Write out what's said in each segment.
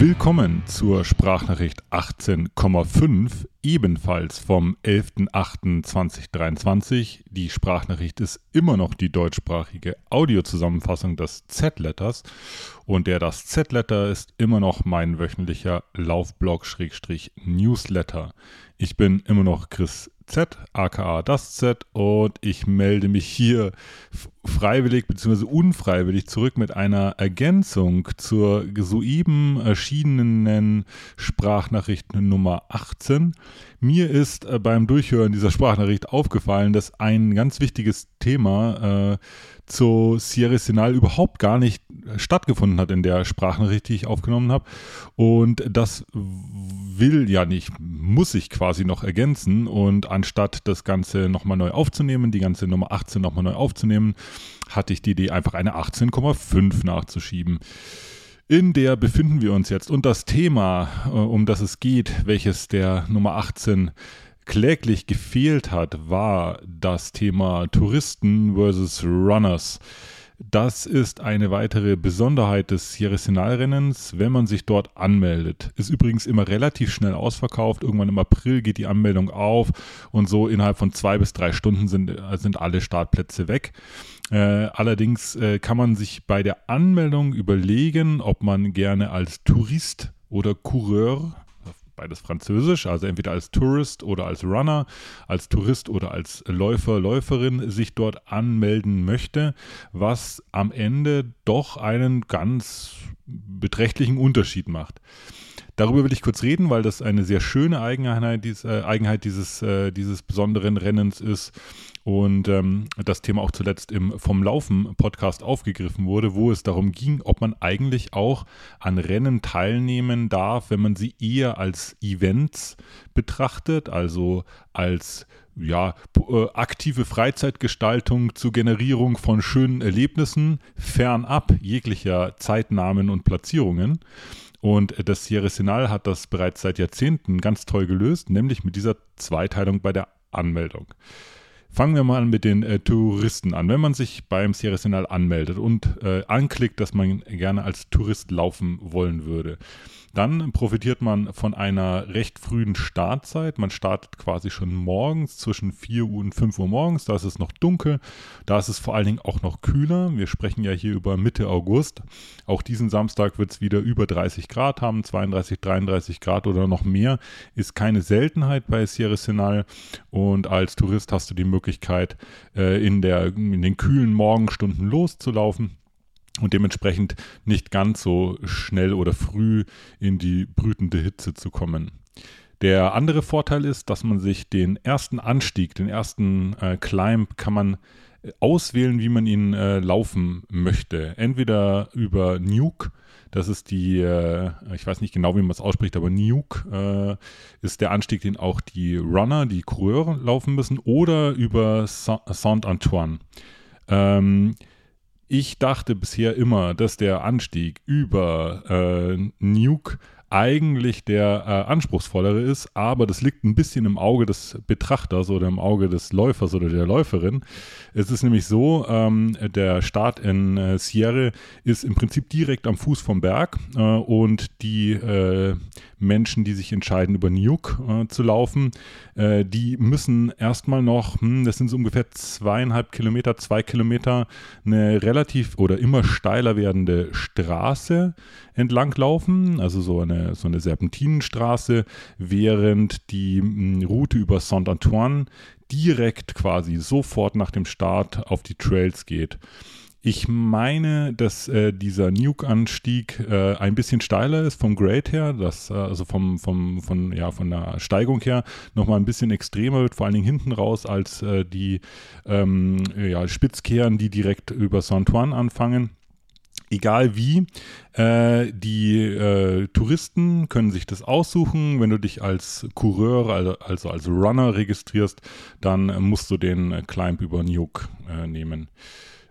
Willkommen zur Sprachnachricht 18,5, ebenfalls vom 11.08.2023. Die Sprachnachricht ist immer noch die deutschsprachige Audiozusammenfassung des Z-Letters und der das Z-Letter ist immer noch mein wöchentlicher Laufblog-Newsletter. Ich bin immer noch Chris Z, aka das Z, und ich melde mich hier freiwillig bzw. unfreiwillig zurück mit einer Ergänzung zur soeben erschienenen Sprachnachricht Nummer 18. Mir ist äh, beim Durchhören dieser Sprachnachricht aufgefallen, dass ein ganz wichtiges Thema äh, zu Sierra Sinal überhaupt gar nicht stattgefunden hat in der Sprachnachricht, die ich aufgenommen habe. Und das will ja nicht, muss ich quasi noch ergänzen. Und anstatt das Ganze nochmal neu aufzunehmen, die ganze Nummer 18 nochmal neu aufzunehmen, hatte ich die Idee, einfach eine 18,5 nachzuschieben. In der befinden wir uns jetzt. Und das Thema, äh, um das es geht, welches der Nummer 18 kläglich gefehlt hat, war das Thema Touristen versus Runners. Das ist eine weitere Besonderheit des Sierra-Sinal-Rennens, wenn man sich dort anmeldet. Ist übrigens immer relativ schnell ausverkauft. Irgendwann im April geht die Anmeldung auf und so innerhalb von zwei bis drei Stunden sind, sind alle Startplätze weg. Äh, allerdings äh, kann man sich bei der Anmeldung überlegen, ob man gerne als Tourist oder Coureur beides französisch, also entweder als Tourist oder als Runner, als Tourist oder als Läufer, Läuferin sich dort anmelden möchte, was am Ende doch einen ganz beträchtlichen Unterschied macht. Darüber will ich kurz reden, weil das eine sehr schöne Eigenheit, äh, Eigenheit dieses, äh, dieses besonderen Rennens ist und ähm, das Thema auch zuletzt im Vom Laufen Podcast aufgegriffen wurde, wo es darum ging, ob man eigentlich auch an Rennen teilnehmen darf, wenn man sie eher als Events betrachtet, also als ja, äh, aktive Freizeitgestaltung zur Generierung von schönen Erlebnissen, fernab jeglicher Zeitnamen und Platzierungen. Und das Sierra Sinal hat das bereits seit Jahrzehnten ganz toll gelöst, nämlich mit dieser Zweiteilung bei der Anmeldung. Fangen wir mal mit den äh, Touristen an. Wenn man sich beim Sierra Sinal anmeldet und äh, anklickt, dass man gerne als Tourist laufen wollen würde, dann profitiert man von einer recht frühen Startzeit. Man startet quasi schon morgens zwischen 4 Uhr und 5 Uhr morgens. Da ist es noch dunkel. Da ist es vor allen Dingen auch noch kühler. Wir sprechen ja hier über Mitte August. Auch diesen Samstag wird es wieder über 30 Grad haben. 32, 33 Grad oder noch mehr ist keine Seltenheit bei Sierra Sinal. Und als Tourist hast du die Möglichkeit, äh, in, der, in den kühlen Morgenstunden loszulaufen und dementsprechend nicht ganz so schnell oder früh in die brütende Hitze zu kommen. Der andere Vorteil ist, dass man sich den ersten Anstieg, den ersten äh, Climb kann man äh, auswählen, wie man ihn äh, laufen möchte. Entweder über Nuke, das ist die, äh, ich weiß nicht genau, wie man es ausspricht, aber Nuke äh, ist der Anstieg, den auch die Runner, die Coureure laufen müssen, oder über Saint-Antoine. Ähm, ich dachte bisher immer, dass der Anstieg über äh, Nuke eigentlich der äh, anspruchsvollere ist, aber das liegt ein bisschen im Auge des Betrachters oder im Auge des Läufers oder der Läuferin. Es ist nämlich so, ähm, der Start in äh, Sierra ist im Prinzip direkt am Fuß vom Berg äh, und die äh, Menschen, die sich entscheiden, über Nuke äh, zu laufen, äh, die müssen erstmal noch, hm, das sind so ungefähr zweieinhalb Kilometer, zwei Kilometer, eine relativ oder immer steiler werdende Straße entlang laufen, also so eine, so eine Serpentinenstraße, während die hm, Route über Saint-Antoine direkt quasi sofort nach dem Start auf die Trails geht. Ich meine, dass äh, dieser Nuke-Anstieg äh, ein bisschen steiler ist vom Grade her, dass, äh, also vom, vom, von, ja, von der Steigung her nochmal ein bisschen extremer wird, vor allen Dingen hinten raus, als äh, die ähm, ja, Spitzkehren, die direkt über Saint-Ouen anfangen. Egal wie, äh, die äh, Touristen können sich das aussuchen. Wenn du dich als Coureur, also, also als Runner registrierst, dann musst du den Climb über Nuke äh, nehmen.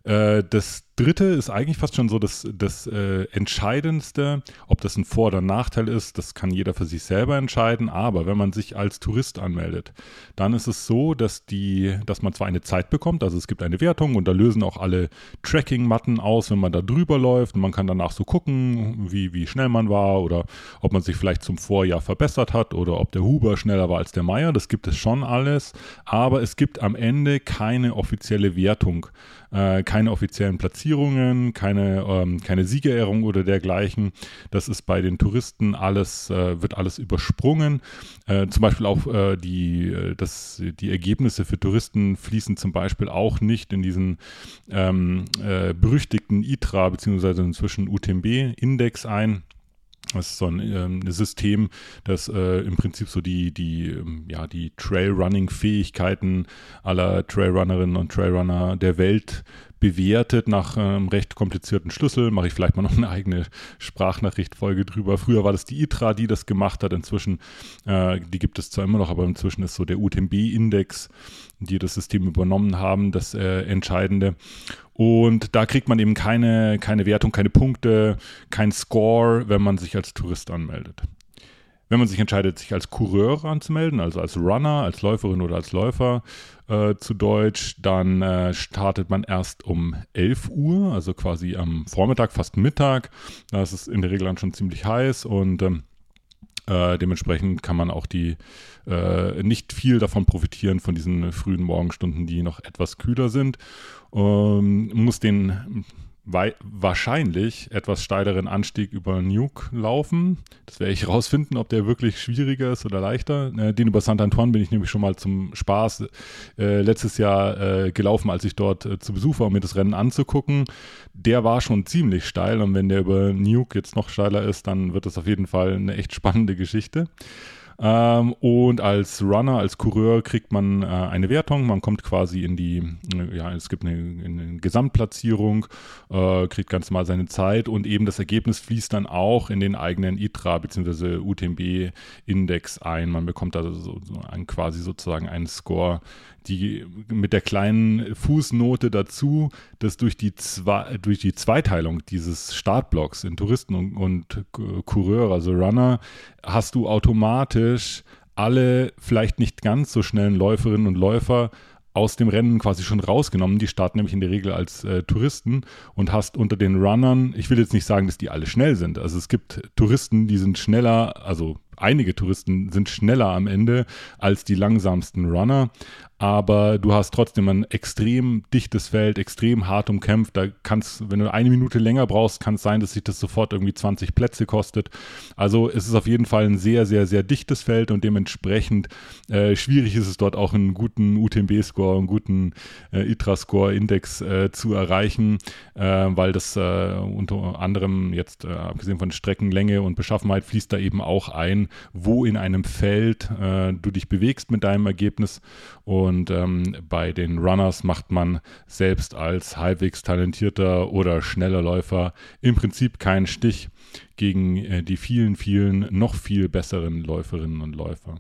Äh, das dritte ist eigentlich fast schon so das, das äh, Entscheidendste. Ob das ein Vor- oder Nachteil ist, das kann jeder für sich selber entscheiden. Aber wenn man sich als Tourist anmeldet, dann ist es so, dass, die, dass man zwar eine Zeit bekommt, also es gibt eine Wertung und da lösen auch alle Tracking-Matten aus, wenn man da drüber läuft. Und man kann danach so gucken, wie, wie schnell man war oder ob man sich vielleicht zum Vorjahr verbessert hat oder ob der Huber schneller war als der Meier. Das gibt es schon alles. Aber es gibt am Ende keine offizielle Wertung, äh, keine offiziellen Platzierungen, keine, ähm, keine Siegerehrung oder dergleichen. Das ist bei den Touristen alles, äh, wird alles übersprungen. Äh, zum Beispiel auch äh, die, äh, das, die Ergebnisse für Touristen fließen zum Beispiel auch nicht in diesen ähm, äh, berüchtigten ITRA bzw. inzwischen UTMB-Index ein. Das ist so ein ähm, System, das äh, im Prinzip so die, die, ähm, ja, die Trailrunning-Fähigkeiten aller Trailrunnerinnen und Trailrunner der Welt bewertet nach einem recht komplizierten Schlüssel. Mache ich vielleicht mal noch eine eigene Sprachnachrichtfolge drüber. Früher war das die ITRA, die das gemacht hat. Inzwischen, äh, die gibt es zwar immer noch, aber inzwischen ist so der UTMB-Index, die das System übernommen haben, das äh, Entscheidende. Und da kriegt man eben keine, keine Wertung, keine Punkte, kein Score, wenn man sich als Tourist anmeldet. Wenn man sich entscheidet, sich als Coureur anzumelden, also als Runner, als Läuferin oder als Läufer äh, zu Deutsch, dann äh, startet man erst um 11 Uhr, also quasi am Vormittag, fast Mittag. Da ist es in der Regel dann schon ziemlich heiß und ähm, äh, dementsprechend kann man auch die äh, nicht viel davon profitieren, von diesen frühen Morgenstunden, die noch etwas kühler sind. Ähm, muss den wahrscheinlich etwas steileren Anstieg über Nuke laufen. Das werde ich rausfinden, ob der wirklich schwieriger ist oder leichter. Äh, den über St. Antoine bin ich nämlich schon mal zum Spaß äh, letztes Jahr äh, gelaufen, als ich dort äh, zu Besuch war, um mir das Rennen anzugucken. Der war schon ziemlich steil und wenn der über Nuke jetzt noch steiler ist, dann wird das auf jeden Fall eine echt spannende Geschichte. Ähm, und als Runner, als Coureur kriegt man äh, eine Wertung. Man kommt quasi in die, äh, ja, es gibt eine, eine Gesamtplatzierung, äh, kriegt ganz normal seine Zeit und eben das Ergebnis fließt dann auch in den eigenen ITRA bzw. UTMB-Index ein. Man bekommt also so, so ein, quasi sozusagen einen Score, die mit der kleinen Fußnote dazu, dass durch die, Zwei, durch die Zweiteilung dieses Startblocks in Touristen und, und Coureur, also Runner, hast du automatisch alle vielleicht nicht ganz so schnellen Läuferinnen und Läufer aus dem Rennen quasi schon rausgenommen. Die starten nämlich in der Regel als äh, Touristen und hast unter den Runnern, ich will jetzt nicht sagen, dass die alle schnell sind. Also es gibt Touristen, die sind schneller, also einige Touristen sind schneller am Ende als die langsamsten Runner aber du hast trotzdem ein extrem dichtes Feld, extrem hart umkämpft. Da kannst, wenn du eine Minute länger brauchst, kann es sein, dass sich das sofort irgendwie 20 Plätze kostet. Also es ist auf jeden Fall ein sehr, sehr, sehr dichtes Feld und dementsprechend äh, schwierig ist es dort auch einen guten UTMB-Score, einen guten äh, ITRA-Score-Index äh, zu erreichen, äh, weil das äh, unter anderem jetzt, äh, abgesehen von Streckenlänge und Beschaffenheit, fließt da eben auch ein, wo in einem Feld du dich bewegst mit deinem Ergebnis und und ähm, bei den Runners macht man selbst als halbwegs talentierter oder schneller Läufer im Prinzip keinen Stich gegen äh, die vielen, vielen noch viel besseren Läuferinnen und Läufer.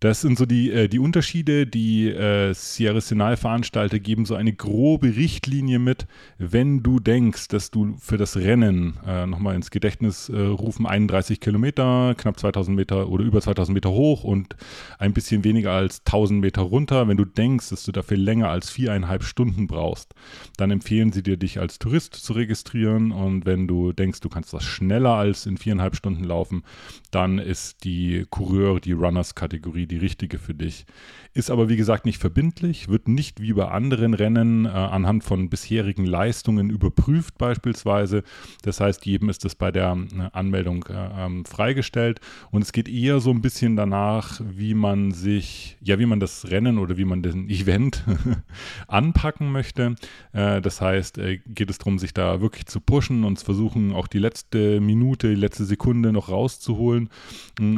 Das sind so die, äh, die Unterschiede. Die äh, Sierra Sinai Veranstalter geben so eine grobe Richtlinie mit, wenn du denkst, dass du für das Rennen äh, nochmal ins Gedächtnis äh, rufen, 31 Kilometer, knapp 2000 Meter oder über 2000 Meter hoch und ein bisschen weniger als 1000 Meter runter. Wenn du denkst, dass du dafür länger als viereinhalb Stunden brauchst, dann empfehlen sie dir, dich als Tourist zu registrieren. Und wenn du denkst, du kannst das schneller als in viereinhalb Stunden laufen, dann ist die Coureur, die Runners-Kategorie die richtige für dich. Ist aber wie gesagt nicht verbindlich, wird nicht wie bei anderen Rennen äh, anhand von bisherigen Leistungen überprüft beispielsweise. Das heißt, jedem ist das bei der äh, Anmeldung äh, ähm, freigestellt und es geht eher so ein bisschen danach, wie man sich, ja, wie man das Rennen oder wie man den Event anpacken möchte. Äh, das heißt, äh, geht es darum, sich da wirklich zu pushen und zu versuchen, auch die letzte Minute, die letzte Sekunde noch rauszuholen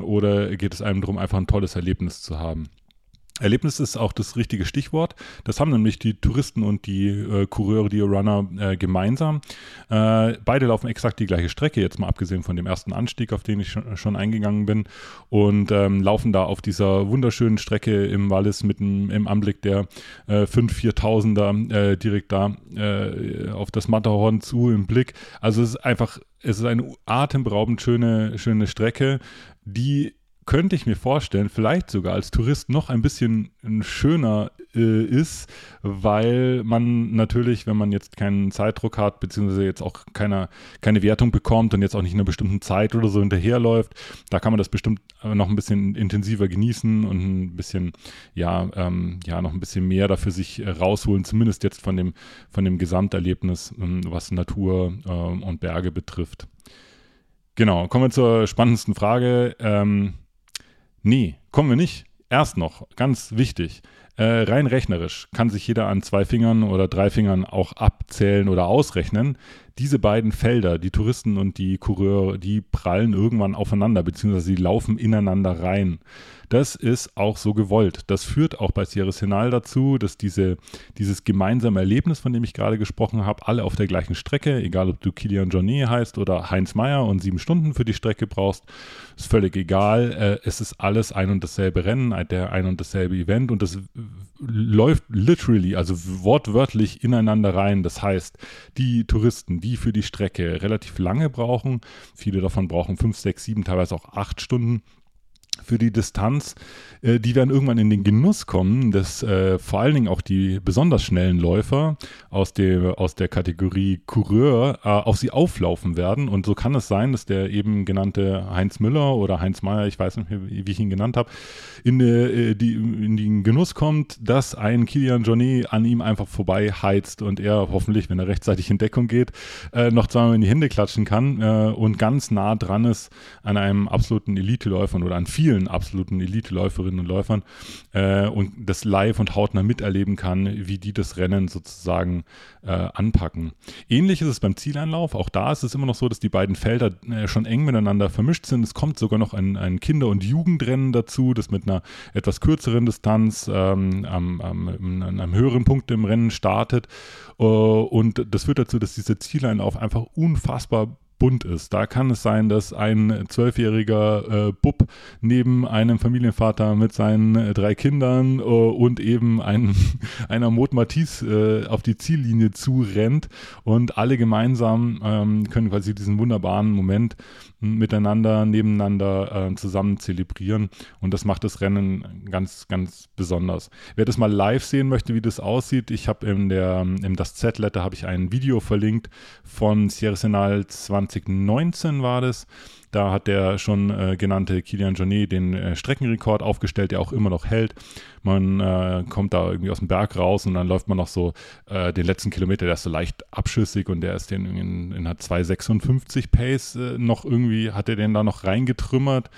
oder geht es einem darum, einfach ein tolles Erlebnis Erlebnis zu haben. Erlebnis ist auch das richtige Stichwort. Das haben nämlich die Touristen und die äh, Coureure, die Runner äh, gemeinsam. Äh, beide laufen exakt die gleiche Strecke, jetzt mal abgesehen von dem ersten Anstieg, auf den ich schon, schon eingegangen bin. Und ähm, laufen da auf dieser wunderschönen Strecke im Wallis mit dem, im Anblick der äh, 5 4000er äh, direkt da äh, auf das Matterhorn zu im Blick. Also es ist einfach, es ist eine atemberaubend schöne, schöne Strecke, die könnte ich mir vorstellen, vielleicht sogar als Tourist noch ein bisschen schöner äh, ist, weil man natürlich, wenn man jetzt keinen Zeitdruck hat, beziehungsweise jetzt auch keine, keine Wertung bekommt und jetzt auch nicht in einer bestimmten Zeit oder so hinterherläuft, da kann man das bestimmt noch ein bisschen intensiver genießen und ein bisschen, ja, ähm, ja, noch ein bisschen mehr dafür sich äh, rausholen, zumindest jetzt von dem, von dem Gesamterlebnis, ähm, was Natur äh, und Berge betrifft. Genau, kommen wir zur spannendsten Frage. Ähm, Nee, kommen wir nicht. Erst noch, ganz wichtig, äh, rein rechnerisch kann sich jeder an zwei Fingern oder drei Fingern auch abzählen oder ausrechnen. Diese beiden Felder, die Touristen und die Coureure, die prallen irgendwann aufeinander, beziehungsweise sie laufen ineinander rein. Das ist auch so gewollt. Das führt auch bei Sierra Senal dazu, dass diese, dieses gemeinsame Erlebnis, von dem ich gerade gesprochen habe, alle auf der gleichen Strecke, egal ob du Kilian Jornet heißt oder Heinz Meyer und sieben Stunden für die Strecke brauchst, ist völlig egal. Äh, es ist alles ein und dasselbe Rennen, der ein und dasselbe Event und das läuft literally, also wortwörtlich ineinander rein. Das heißt, die Touristen, die für die Strecke relativ lange brauchen, viele davon brauchen fünf, sechs, sieben, teilweise auch acht Stunden, für die Distanz, äh, die werden irgendwann in den Genuss kommen, dass äh, vor allen Dingen auch die besonders schnellen Läufer aus, der, aus der Kategorie Coureur äh, auf sie auflaufen werden. Und so kann es sein, dass der eben genannte Heinz Müller oder Heinz Meyer, ich weiß nicht mehr, wie ich ihn genannt habe, in, äh, die, in den Genuss kommt, dass ein Kilian Jornet an ihm einfach vorbei heizt und er hoffentlich, wenn er rechtzeitig in Deckung geht, äh, noch zweimal in die Hände klatschen kann äh, und ganz nah dran ist an einem absoluten Elite-Läufer oder an vielen vielen absoluten Elite-Läuferinnen und Läufern äh, und das live und hautnah miterleben kann, wie die das Rennen sozusagen äh, anpacken. Ähnlich ist es beim Zieleinlauf. Auch da ist es immer noch so, dass die beiden Felder äh, schon eng miteinander vermischt sind. Es kommt sogar noch ein, ein Kinder- und Jugendrennen dazu, das mit einer etwas kürzeren Distanz ähm, am, am, an einem höheren Punkt im Rennen startet. Uh, und das führt dazu, dass dieser Zieleinlauf einfach unfassbar bunt ist. Da kann es sein, dass ein zwölfjähriger äh, Bub neben einem Familienvater mit seinen äh, drei Kindern äh, und eben ein, einer Mot Matisse äh, auf die Ziellinie zurennt und alle gemeinsam ähm, können quasi diesen wunderbaren Moment miteinander, nebeneinander äh, zusammen zelebrieren und das macht das Rennen ganz, ganz besonders. Wer das mal live sehen möchte, wie das aussieht, ich habe in der, in das Z-Letter habe ich ein Video verlinkt von Sierra Senal 2019 war das. Da hat der schon äh, genannte Kilian Jornet den äh, Streckenrekord aufgestellt, der auch immer noch hält. Man äh, kommt da irgendwie aus dem Berg raus und dann läuft man noch so äh, den letzten Kilometer, der ist so leicht abschüssig und der ist den in, in einer 2,56 Pace äh, noch irgendwie, hat er den da noch reingetrümmert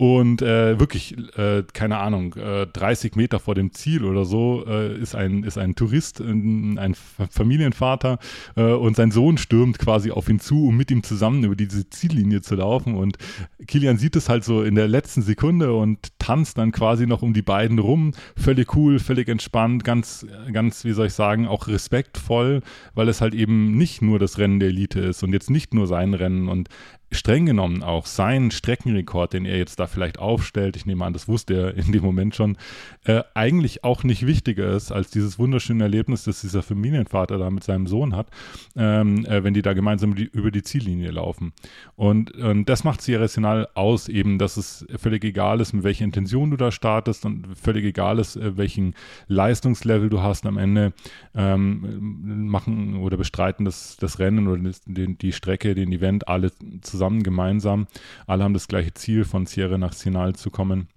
und äh, wirklich, äh, keine Ahnung, äh, 30 Meter vor dem Ziel oder so äh, ist, ein, ist ein Tourist, ein, ein Familienvater äh, und sein Sohn stürmt quasi auf ihn zu, um mit ihm zusammen über diese Ziellinie zu laufen. Und Kilian sieht es halt so in der letzten Sekunde und tanzt dann quasi noch um die beiden rum. Völlig cool, völlig entspannt, ganz, ganz, wie soll ich sagen, auch respektvoll, weil es halt eben nicht nur das Rennen der Elite ist und jetzt nicht nur sein Rennen. Und streng genommen auch sein Streckenrekord, den er jetzt da vielleicht aufstellt, ich nehme an, das wusste er in dem Moment schon, äh, eigentlich auch nicht wichtiger ist als dieses wunderschöne Erlebnis, das dieser Familienvater da mit seinem Sohn hat, ähm, äh, wenn die da gemeinsam die, über die Ziellinie laufen. Und, und das macht Sierra Senal aus, eben, dass es völlig egal ist, mit welcher Intention du da startest und völlig egal ist, äh, welchen Leistungslevel du hast am Ende ähm, machen oder bestreiten das, das Rennen oder den, die Strecke, den Event, alle zusammen zusammen, gemeinsam. Alle haben das gleiche Ziel, von Sierra nach Sinal zu kommen.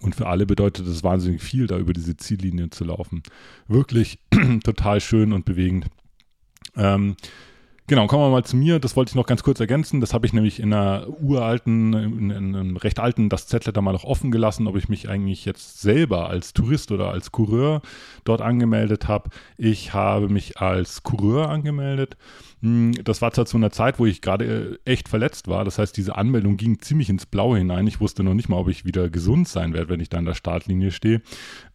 Und für alle bedeutet es wahnsinnig viel, da über diese Ziellinie zu laufen. Wirklich total schön und bewegend. Ähm, Genau, kommen wir mal zu mir. Das wollte ich noch ganz kurz ergänzen. Das habe ich nämlich in einer uralten, in, in einem recht alten das Z-Letter mal noch offen gelassen, ob ich mich eigentlich jetzt selber als Tourist oder als Coureur dort angemeldet habe. Ich habe mich als Coureur angemeldet das war zwar zu einer Zeit, wo ich gerade äh, echt verletzt war. Das heißt, diese Anmeldung ging ziemlich ins Blaue hinein. Ich wusste noch nicht mal, ob ich wieder gesund sein werde, wenn ich da in der Startlinie stehe.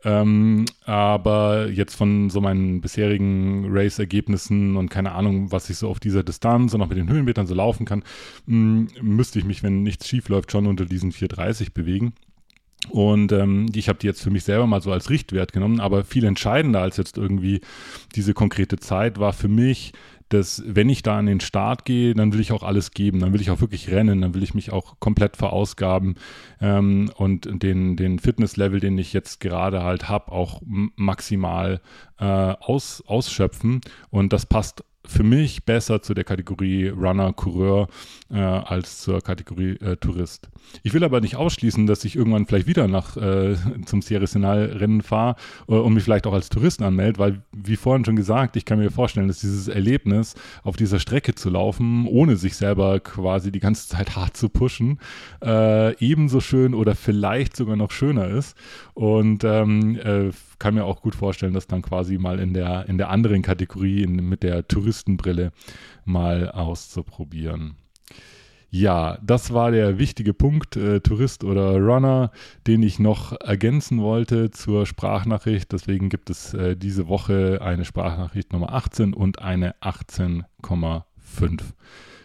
Ähm, aber jetzt von so meinen bisherigen Race-Ergebnissen und keine Ahnung, was ich so auf dieser Distanz und auch mit den Höhenmetern so laufen kann, hm, müsste ich mich, wenn nichts schief läuft, schon unter diesen 430 bewegen. Und ähm, ich habe die jetzt für mich selber mal so als Richtwert genommen, aber viel entscheidender als jetzt irgendwie diese konkrete Zeit war für mich, dass wenn ich da an den Start gehe, dann will ich auch alles geben, dann will ich auch wirklich rennen, dann will ich mich auch komplett verausgaben ähm, und den, den Fitnesslevel, den ich jetzt gerade halt habe, auch maximal äh, aus, ausschöpfen. Und das passt für mich besser zu der Kategorie Runner, Coureur äh, als zur Kategorie äh, Tourist. Ich will aber nicht ausschließen, dass ich irgendwann vielleicht wieder nach äh, zum Sierra Rennen fahre äh, und mich vielleicht auch als Tourist anmelde, weil wie vorhin schon gesagt, ich kann mir vorstellen, dass dieses Erlebnis auf dieser Strecke zu laufen, ohne sich selber quasi die ganze Zeit hart zu pushen, äh, ebenso schön oder vielleicht sogar noch schöner ist. Und ähm, äh, kann mir auch gut vorstellen, dass dann quasi mal in der, in der anderen Kategorie in, mit der Touristenbrille mal auszuprobieren. Ja, das war der wichtige Punkt, äh, Tourist oder Runner, den ich noch ergänzen wollte zur Sprachnachricht. Deswegen gibt es äh, diese Woche eine Sprachnachricht Nummer 18 und eine 18,5.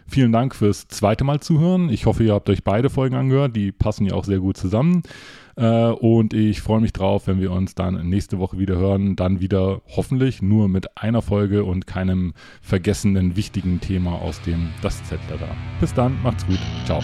Vielen Dank fürs zweite Mal zuhören. Ich hoffe, ihr habt euch beide Folgen angehört. Die passen ja auch sehr gut zusammen. Äh, und ich freue mich drauf, wenn wir uns dann nächste Woche wieder hören. Dann wieder hoffentlich nur mit einer Folge und keinem vergessenen wichtigen Thema aus dem Das Z da. Bis dann, macht's gut. Ciao.